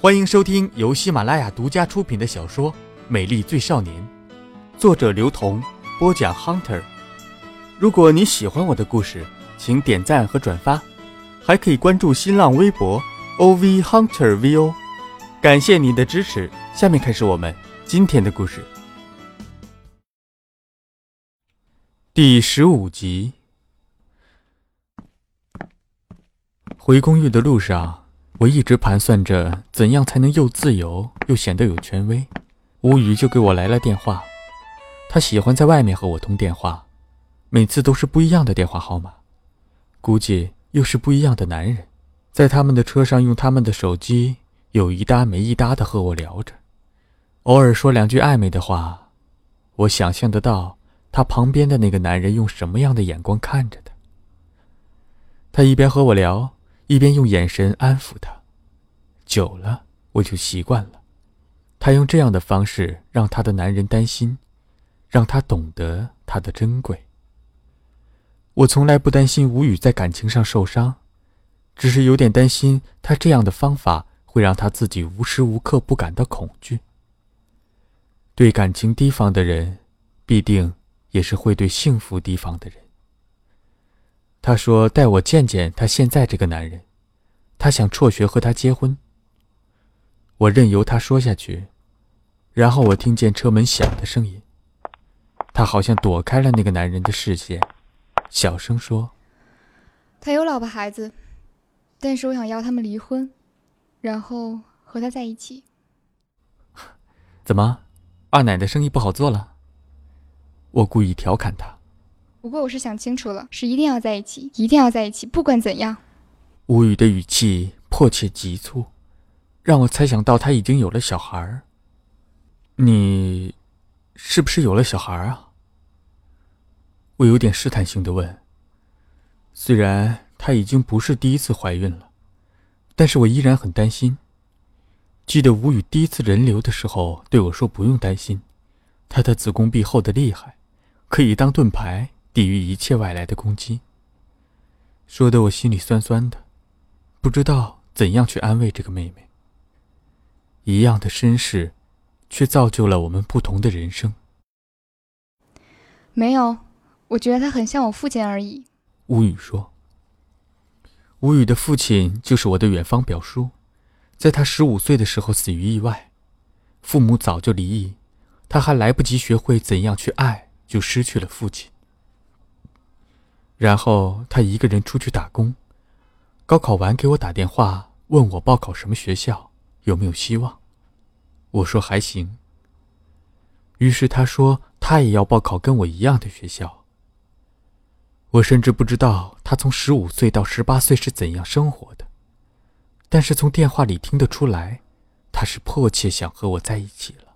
欢迎收听由喜马拉雅独家出品的小说《美丽最少年》，作者刘同，播讲 Hunter。如果你喜欢我的故事，请点赞和转发，还可以关注新浪微博 OV Hunter VO。感谢您的支持。下面开始我们今天的故事。第十五集。回公寓的路上，我一直盘算着怎样才能又自由又显得有权威。吴宇就给我来了电话，他喜欢在外面和我通电话，每次都是不一样的电话号码，估计又是不一样的男人，在他们的车上用他们的手机，有一搭没一搭的和我聊着，偶尔说两句暧昧的话。我想象得到他旁边的那个男人用什么样的眼光看着他。他一边和我聊。一边用眼神安抚他，久了我就习惯了。他用这样的方式让他的男人担心，让他懂得他的珍贵。我从来不担心吴宇在感情上受伤，只是有点担心他这样的方法会让他自己无时无刻不感到恐惧。对感情提防的人，必定也是会对幸福提防的人。他说：“带我见见他现在这个男人，他想辍学和他结婚。”我任由他说下去，然后我听见车门响的声音，他好像躲开了那个男人的视线，小声说：“他有老婆孩子，但是我想要他们离婚，然后和他在一起。”怎么，二奶的生意不好做了？我故意调侃他。不过我是想清楚了，是一定要在一起，一定要在一起，不管怎样。吴宇的语气迫切急促，让我猜想到他已经有了小孩儿。你，是不是有了小孩啊？我有点试探性的问。虽然她已经不是第一次怀孕了，但是我依然很担心。记得吴宇第一次人流的时候对我说：“不用担心，她的子宫壁厚的厉害，可以当盾牌。”抵御一切外来的攻击，说的我心里酸酸的，不知道怎样去安慰这个妹妹。一样的身世，却造就了我们不同的人生。没有，我觉得他很像我父亲而已。吴宇说：“吴宇的父亲就是我的远方表叔，在他十五岁的时候死于意外，父母早就离异，他还来不及学会怎样去爱，就失去了父亲。”然后他一个人出去打工，高考完给我打电话，问我报考什么学校，有没有希望。我说还行。于是他说他也要报考跟我一样的学校。我甚至不知道他从十五岁到十八岁是怎样生活的，但是从电话里听得出来，他是迫切想和我在一起了。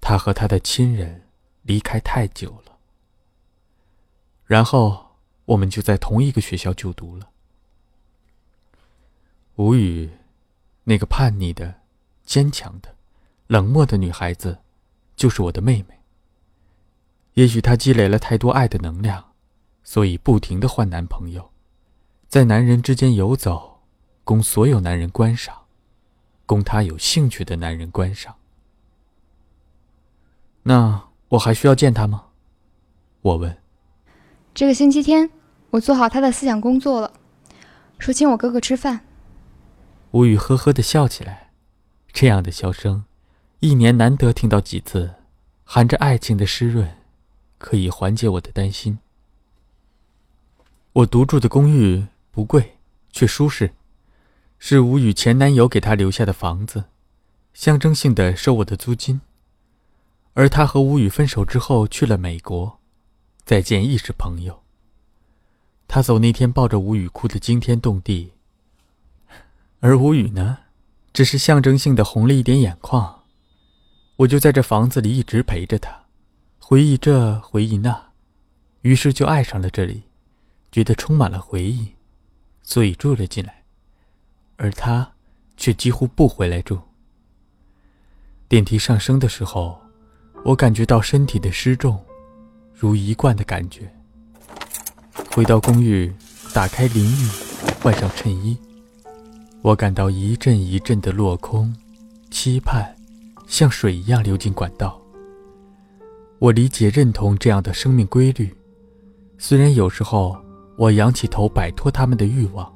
他和他的亲人离开太久了。然后我们就在同一个学校就读了。吴语，那个叛逆的、坚强的、冷漠的女孩子，就是我的妹妹。也许她积累了太多爱的能量，所以不停的换男朋友，在男人之间游走，供所有男人观赏，供她有兴趣的男人观赏。那我还需要见她吗？我问。这个星期天，我做好他的思想工作了，说请我哥哥吃饭。吴宇呵呵的笑起来，这样的笑声，一年难得听到几次，含着爱情的湿润，可以缓解我的担心。我独住的公寓不贵，却舒适，是吴宇前男友给他留下的房子，象征性的收我的租金。而他和吴宇分手之后去了美国。再见亦是朋友。他走那天抱着吴语哭得惊天动地，而吴语呢，只是象征性的红了一点眼眶。我就在这房子里一直陪着他，回忆这回忆那，于是就爱上了这里，觉得充满了回忆，所以住了进来。而他却几乎不回来住。电梯上升的时候，我感觉到身体的失重。如一贯的感觉。回到公寓，打开淋浴，换上衬衣，我感到一阵一阵的落空，期盼，像水一样流进管道。我理解、认同这样的生命规律，虽然有时候我仰起头摆脱他们的欲望，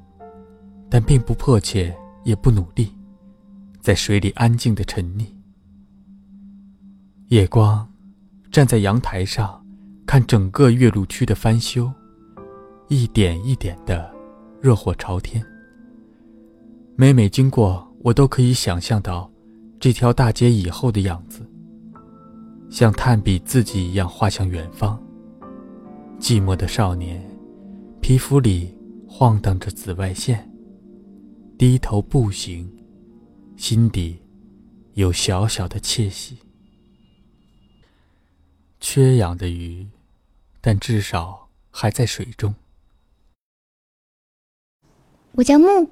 但并不迫切，也不努力，在水里安静的沉溺。夜光，站在阳台上，看整个岳麓区的翻修，一点一点的热火朝天。每每经过，我都可以想象到这条大街以后的样子。像炭笔自己一样画向远方。寂寞的少年，皮肤里晃荡着紫外线，低头步行，心底有小小的窃喜。缺氧的鱼，但至少还在水中。我叫木，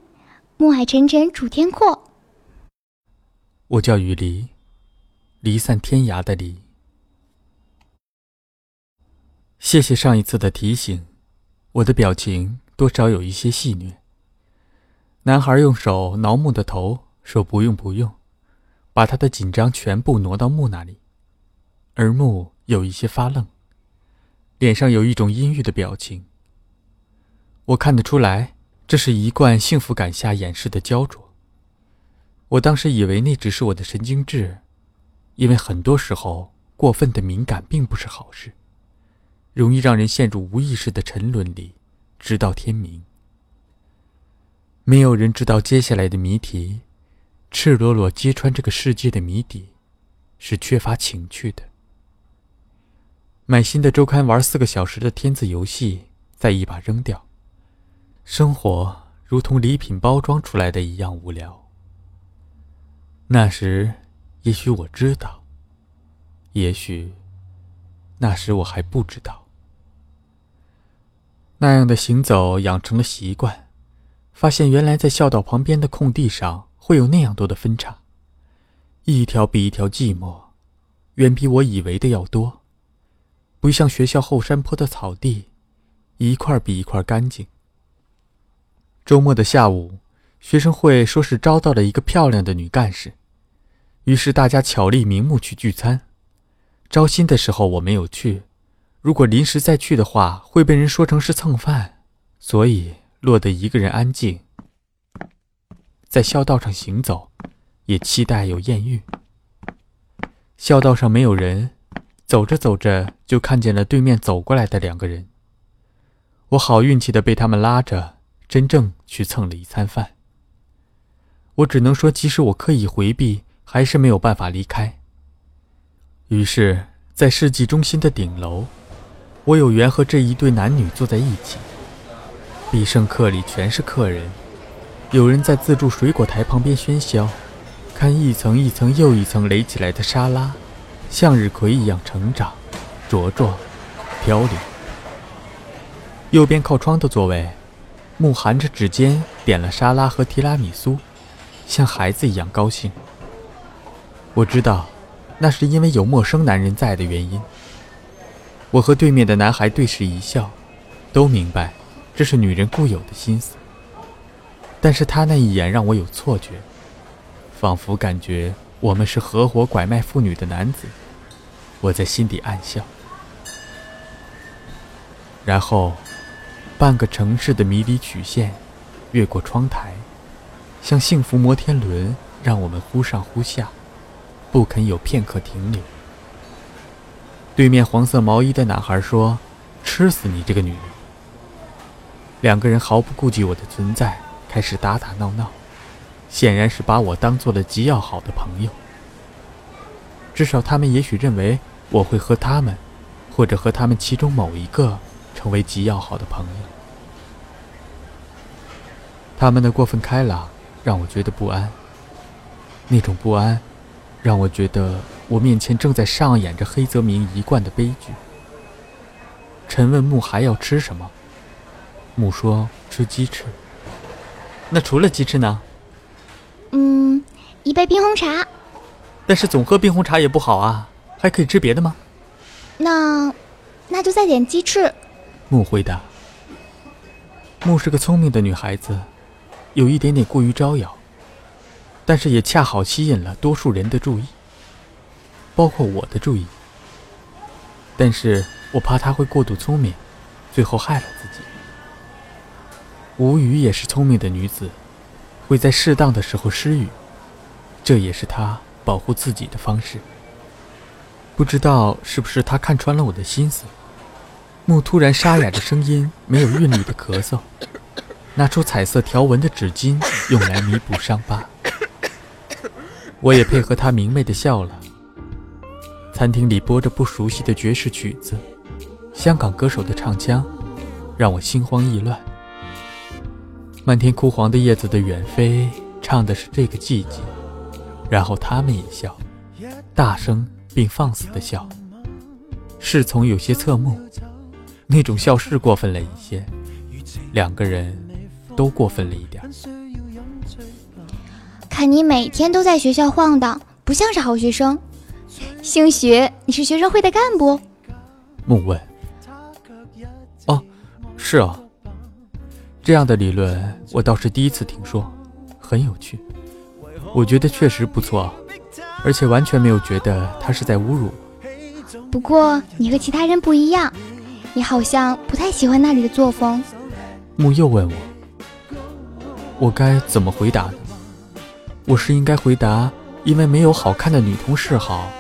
暮海沉沉楚天阔。我叫雨离，离散天涯的离。谢谢上一次的提醒，我的表情多少有一些戏谑。男孩用手挠木的头，说：“不用不用。”把他的紧张全部挪到木那里，而木有一些发愣，脸上有一种阴郁的表情。我看得出来，这是一贯幸福感下掩饰的焦灼。我当时以为那只是我的神经质，因为很多时候过分的敏感并不是好事。容易让人陷入无意识的沉沦里，直到天明。没有人知道接下来的谜题，赤裸裸揭穿这个世界的谜底，是缺乏情趣的。买新的周刊玩四个小时的天字游戏，再一把扔掉。生活如同礼品包装出来的一样无聊。那时，也许我知道，也许那时我还不知道。那样的行走养成了习惯，发现原来在校道旁边的空地上会有那样多的分叉，一条比一条寂寞，远比我以为的要多，不像学校后山坡的草地，一块比一块干净。周末的下午，学生会说是招到了一个漂亮的女干事，于是大家巧立名目去聚餐。招新的时候我没有去。如果临时再去的话，会被人说成是蹭饭，所以落得一个人安静，在校道上行走，也期待有艳遇。校道上没有人，走着走着就看见了对面走过来的两个人。我好运气的被他们拉着，真正去蹭了一餐饭。我只能说，即使我刻意回避，还是没有办法离开。于是，在世纪中心的顶楼。我有缘和这一对男女坐在一起。必胜客里全是客人，有人在自助水果台旁边喧嚣，看一层一层又一层垒起来的沙拉，向日葵一样成长、茁壮、飘零。右边靠窗的座位，木含着指尖点了沙拉和提拉米苏，像孩子一样高兴。我知道，那是因为有陌生男人在的原因。我和对面的男孩对视一笑，都明白这是女人固有的心思。但是他那一眼让我有错觉，仿佛感觉我们是合伙拐卖妇女的男子。我在心底暗笑。然后，半个城市的迷离曲线，越过窗台，像幸福摩天轮，让我们忽上忽下，不肯有片刻停留。对面黄色毛衣的男孩说：“吃死你这个女人！”两个人毫不顾及我的存在，开始打打闹闹，显然是把我当做了极要好的朋友。至少他们也许认为我会和他们，或者和他们其中某一个成为极要好的朋友。他们的过分开朗让我觉得不安，那种不安。让我觉得我面前正在上演着黑泽明一贯的悲剧。陈问木还要吃什么？木说吃鸡翅。那除了鸡翅呢？嗯，一杯冰红茶。但是总喝冰红茶也不好啊，还可以吃别的吗？那，那就再点鸡翅。木回答。木是个聪明的女孩子，有一点点过于招摇，但是也恰好吸引了多数人的注意，包括我的注意。但是我怕她会过度聪明，最后害了自己。吴语也是聪明的女子，会在适当的时候失语，这也是他保护自己的方式。不知道是不是他看穿了我的心思，木突然沙哑的声音，没有韵律的咳嗽，拿出彩色条纹的纸巾用来弥补伤疤。我也配合他明媚的笑了。餐厅里播着不熟悉的爵士曲子，香港歌手的唱腔，让我心慌意乱。漫天枯黄的叶子的远飞，唱的是这个季节。然后他们也笑，大声并放肆的笑，侍从有些侧目，那种笑是过分了一些，两个人都过分了一点。看你每天都在学校晃荡，不像是好学生。兴许你是学生会的干部？木问。哦，是啊。这样的理论我倒是第一次听说，很有趣。我觉得确实不错，而且完全没有觉得他是在侮辱。不过你和其他人不一样，你好像不太喜欢那里的作风。木又问我，我该怎么回答呢？我是应该回答因为没有好看的女同事好，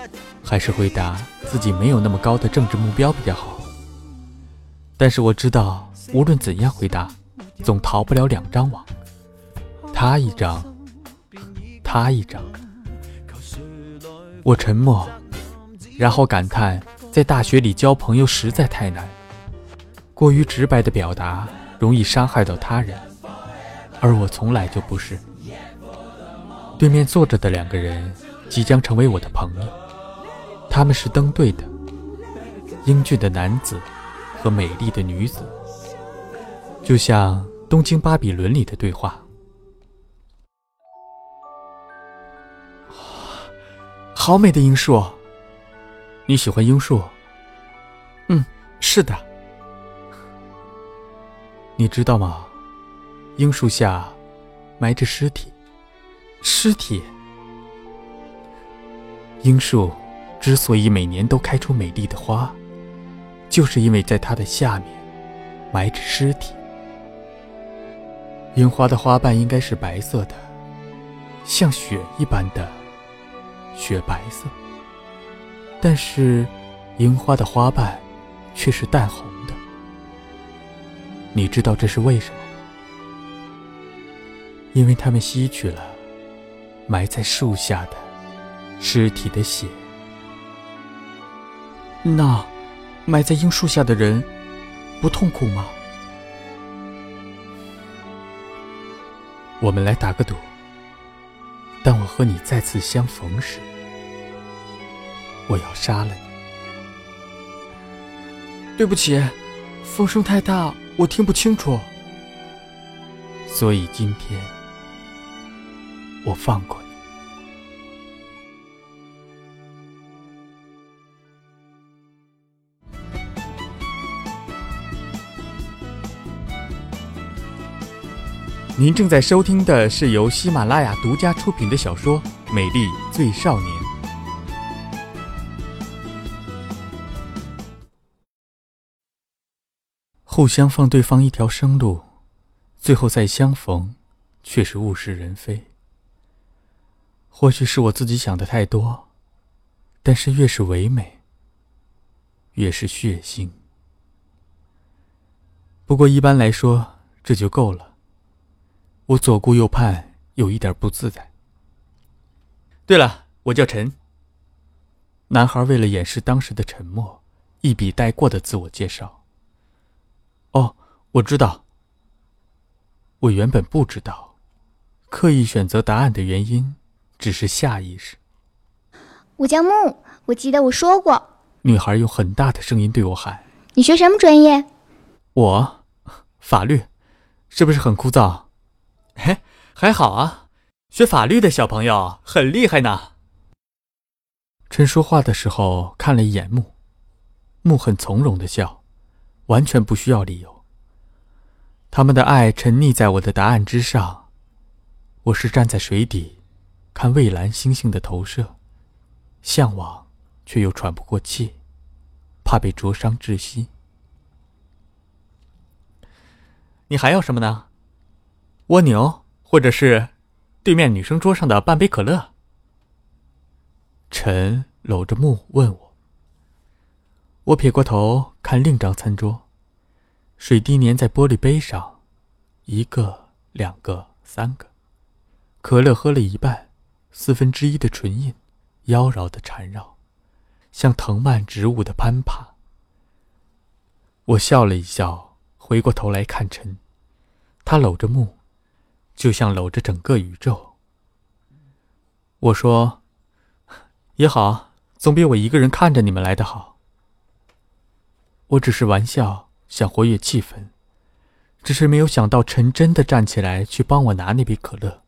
还是回答自己没有那么高的政治目标比较好？但是我知道，无论怎样回答。总逃不了两张网，他一张，他一张。我沉默，然后感叹，在大学里交朋友实在太难，过于直白的表达容易伤害到他人，而我从来就不是。对面坐着的两个人即将成为我的朋友，他们是登对的，英俊的男子和美丽的女子。就像《东京巴比伦》里的对话，好美的樱树。你喜欢樱树？嗯，是的。你知道吗？樱树下埋着尸体。尸体。樱树之所以每年都开出美丽的花，就是因为在它的下面埋着尸体。樱花的花瓣应该是白色的，像雪一般的雪白色。但是，樱花的花瓣却是淡红的。你知道这是为什么吗？因为它们吸取了埋在树下的尸体的血。那，埋在樱树下的人不痛苦吗？我们来打个赌。当我和你再次相逢时，我要杀了你。对不起，风声太大，我听不清楚。所以今天，我放过您正在收听的是由喜马拉雅独家出品的小说《美丽最少年》。互相放对方一条生路，最后再相逢，却是物是人非。或许是我自己想的太多，但是越是唯美，越是血腥。不过一般来说，这就够了。我左顾右盼，有一点不自在。对了，我叫陈。男孩为了掩饰当时的沉默，一笔带过的自我介绍。哦，我知道。我原本不知道，刻意选择答案的原因，只是下意识。我叫木，我记得我说过。女孩用很大的声音对我喊：“你学什么专业？”我，法律，是不是很枯燥？嘿，还好啊，学法律的小朋友很厉害呢。趁说话的时候看了一眼木，木很从容的笑，完全不需要理由。他们的爱沉溺在我的答案之上，我是站在水底，看蔚蓝星星的投射，向往却又喘不过气，怕被灼伤窒息。你还要什么呢？蜗牛，或者是对面女生桌上的半杯可乐？陈搂着木问我。我撇过头看另张餐桌，水滴粘在玻璃杯上，一个、两个、三个，可乐喝了一半，四分之一的唇印，妖娆的缠绕，像藤蔓植物的攀爬。我笑了一笑，回过头来看陈，他搂着木，就像搂着整个宇宙。我说：“也好，总比我一个人看着你们来的好。”我只是玩笑，想活跃气氛，只是没有想到陈真的站起来去帮我拿那杯可乐。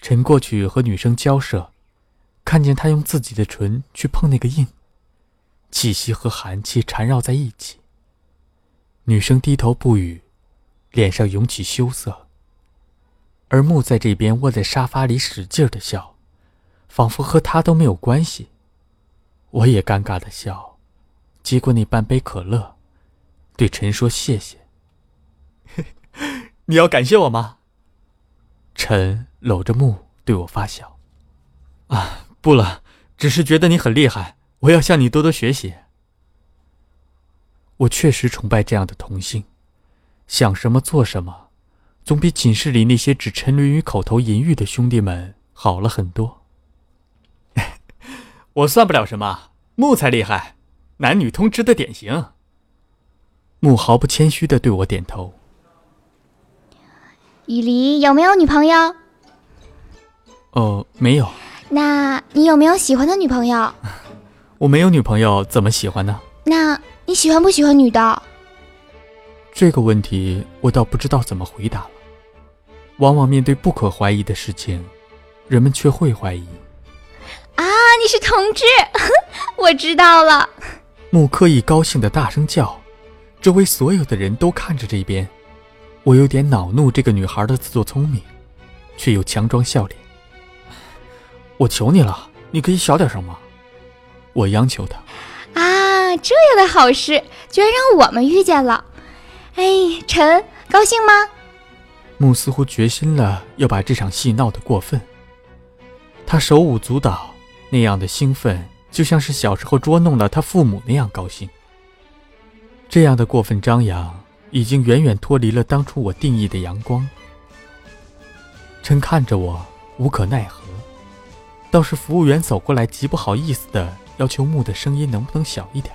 陈过去和女生交涉，看见她用自己的唇去碰那个印，气息和寒气缠绕在一起。女生低头不语，脸上涌起羞涩。而木在这边窝在沙发里使劲的笑，仿佛和他都没有关系。我也尴尬的笑。接过那半杯可乐，对陈说：“谢谢。你要感谢我吗？”陈搂着木对我发笑：“啊，不了，只是觉得你很厉害，我要向你多多学习。”我确实崇拜这样的同性，想什么做什么，总比寝室里那些只沉沦于口头淫欲的兄弟们好了很多。我算不了什么，木才厉害。男女通吃的典型。木毫不谦虚的对我点头。雨梨有没有女朋友？哦，没有。那你有没有喜欢的女朋友？我没有女朋友，怎么喜欢呢？那你喜欢不喜欢女的？这个问题我倒不知道怎么回答了。往往面对不可怀疑的事情，人们却会怀疑。啊，你是同志，我知道了。木刻意高兴的大声叫，周围所有的人都看着这边。我有点恼怒这个女孩的自作聪明，却又强装笑脸。我求你了，你可以小点声吗？我央求他。啊，这样的好事居然让我们遇见了。哎，陈，高兴吗？木似乎决心了要把这场戏闹得过分。他手舞足蹈，那样的兴奋。就像是小时候捉弄了他父母那样高兴。这样的过分张扬，已经远远脱离了当初我定义的阳光。陈看着我，无可奈何。倒是服务员走过来，极不好意思的要求木的声音能不能小一点。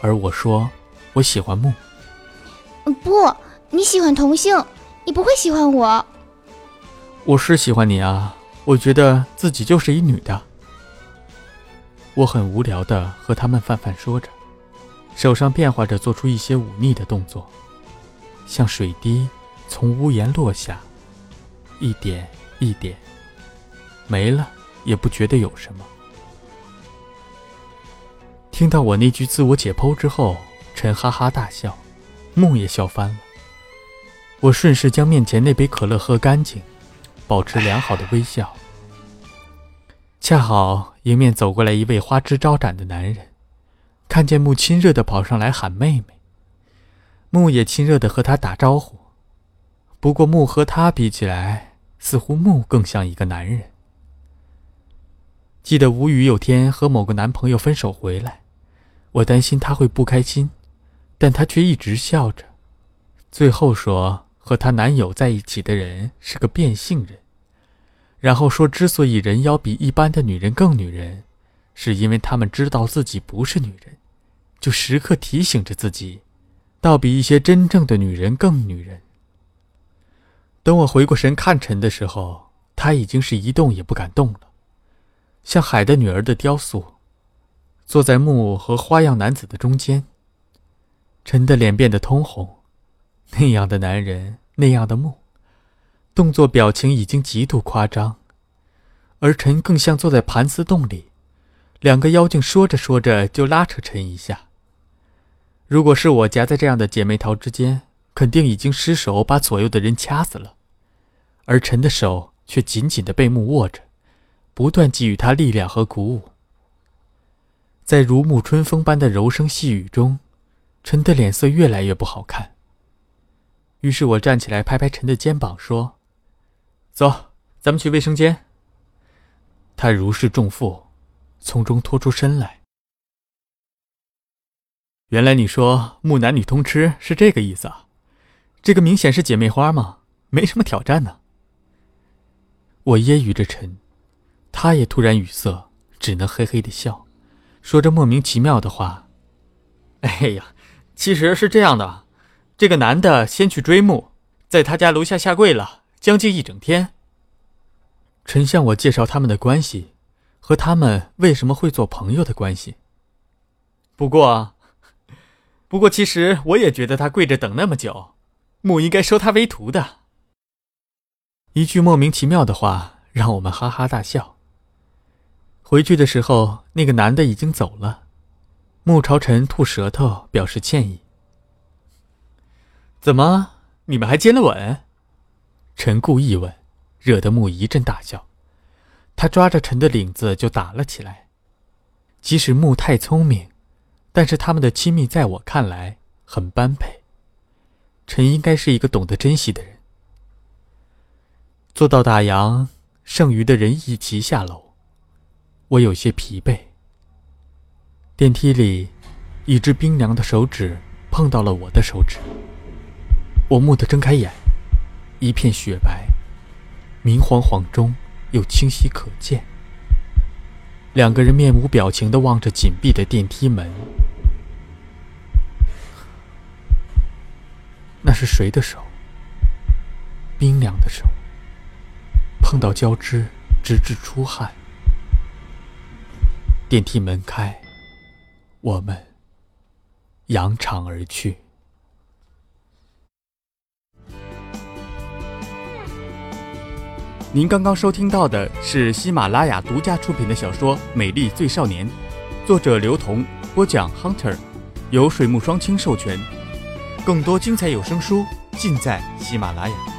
而我说，我喜欢木。不，你喜欢同性，你不会喜欢我。我是喜欢你啊，我觉得自己就是一女的。我很无聊的和他们泛泛说着，手上变化着做出一些忤逆的动作，像水滴从屋檐落下，一点一点，没了也不觉得有什么。听到我那句自我解剖之后，陈哈哈大笑，梦也笑翻了。我顺势将面前那杯可乐喝干净，保持良好的微笑。恰好迎面走过来一位花枝招展的男人，看见木亲热的跑上来喊妹妹。木也亲热的和他打招呼，不过木和他比起来，似乎木更像一个男人。记得吴语有天和某个男朋友分手回来，我担心他会不开心，但他却一直笑着，最后说和她男友在一起的人是个变性人。然后说，之所以人妖比一般的女人更女人，是因为他们知道自己不是女人，就时刻提醒着自己，倒比一些真正的女人更女人。等我回过神看陈的时候，他已经是一动也不敢动了，像海的女儿的雕塑，坐在木偶和花样男子的中间。陈的脸变得通红，那样的男人，那样的木。动作表情已经极度夸张，而陈更像坐在盘丝洞里，两个妖精说着说着就拉扯陈一下。如果是我夹在这样的姐妹淘之间，肯定已经失手把左右的人掐死了。而陈的手却紧紧的被木握着，不断给予他力量和鼓舞。在如沐春风般的柔声细语中，陈的脸色越来越不好看。于是我站起来，拍拍陈的肩膀，说：“走，咱们去卫生间。”他如释重负，从中拖出身来。原来你说木男女通吃是这个意思啊？这个明显是姐妹花嘛，没什么挑战呢。我揶揄着陈，他也突然语塞，只能嘿嘿的笑，说着莫名其妙的话。哎呀，其实是这样的。这个男的先去追木，在他家楼下下跪了将近一整天。陈向我介绍他们的关系，和他们为什么会做朋友的关系。不过，不过其实我也觉得他跪着等那么久，木应该收他为徒的。一句莫名其妙的话让我们哈哈大笑。回去的时候，那个男的已经走了，木朝臣吐舌头表示歉意。怎么？你们还接了吻？陈故意问，惹得木一阵大笑。他抓着陈的领子就打了起来。即使木太聪明，但是他们的亲密在我看来很般配。陈应该是一个懂得珍惜的人。做到打烊，剩余的人一齐下楼。我有些疲惫。电梯里，一只冰凉的手指碰到了我的手指。我蓦地睁开眼，一片雪白，明晃晃中又清晰可见。两个人面无表情地望着紧闭的电梯门。那是谁的手？冰凉的手，碰到交织，直至出汗。电梯门开，我们扬长而去。您刚刚收听到的是喜马拉雅独家出品的小说《美丽最少年》，作者刘同，播讲 Hunter，由水木双清授权。更多精彩有声书尽在喜马拉雅。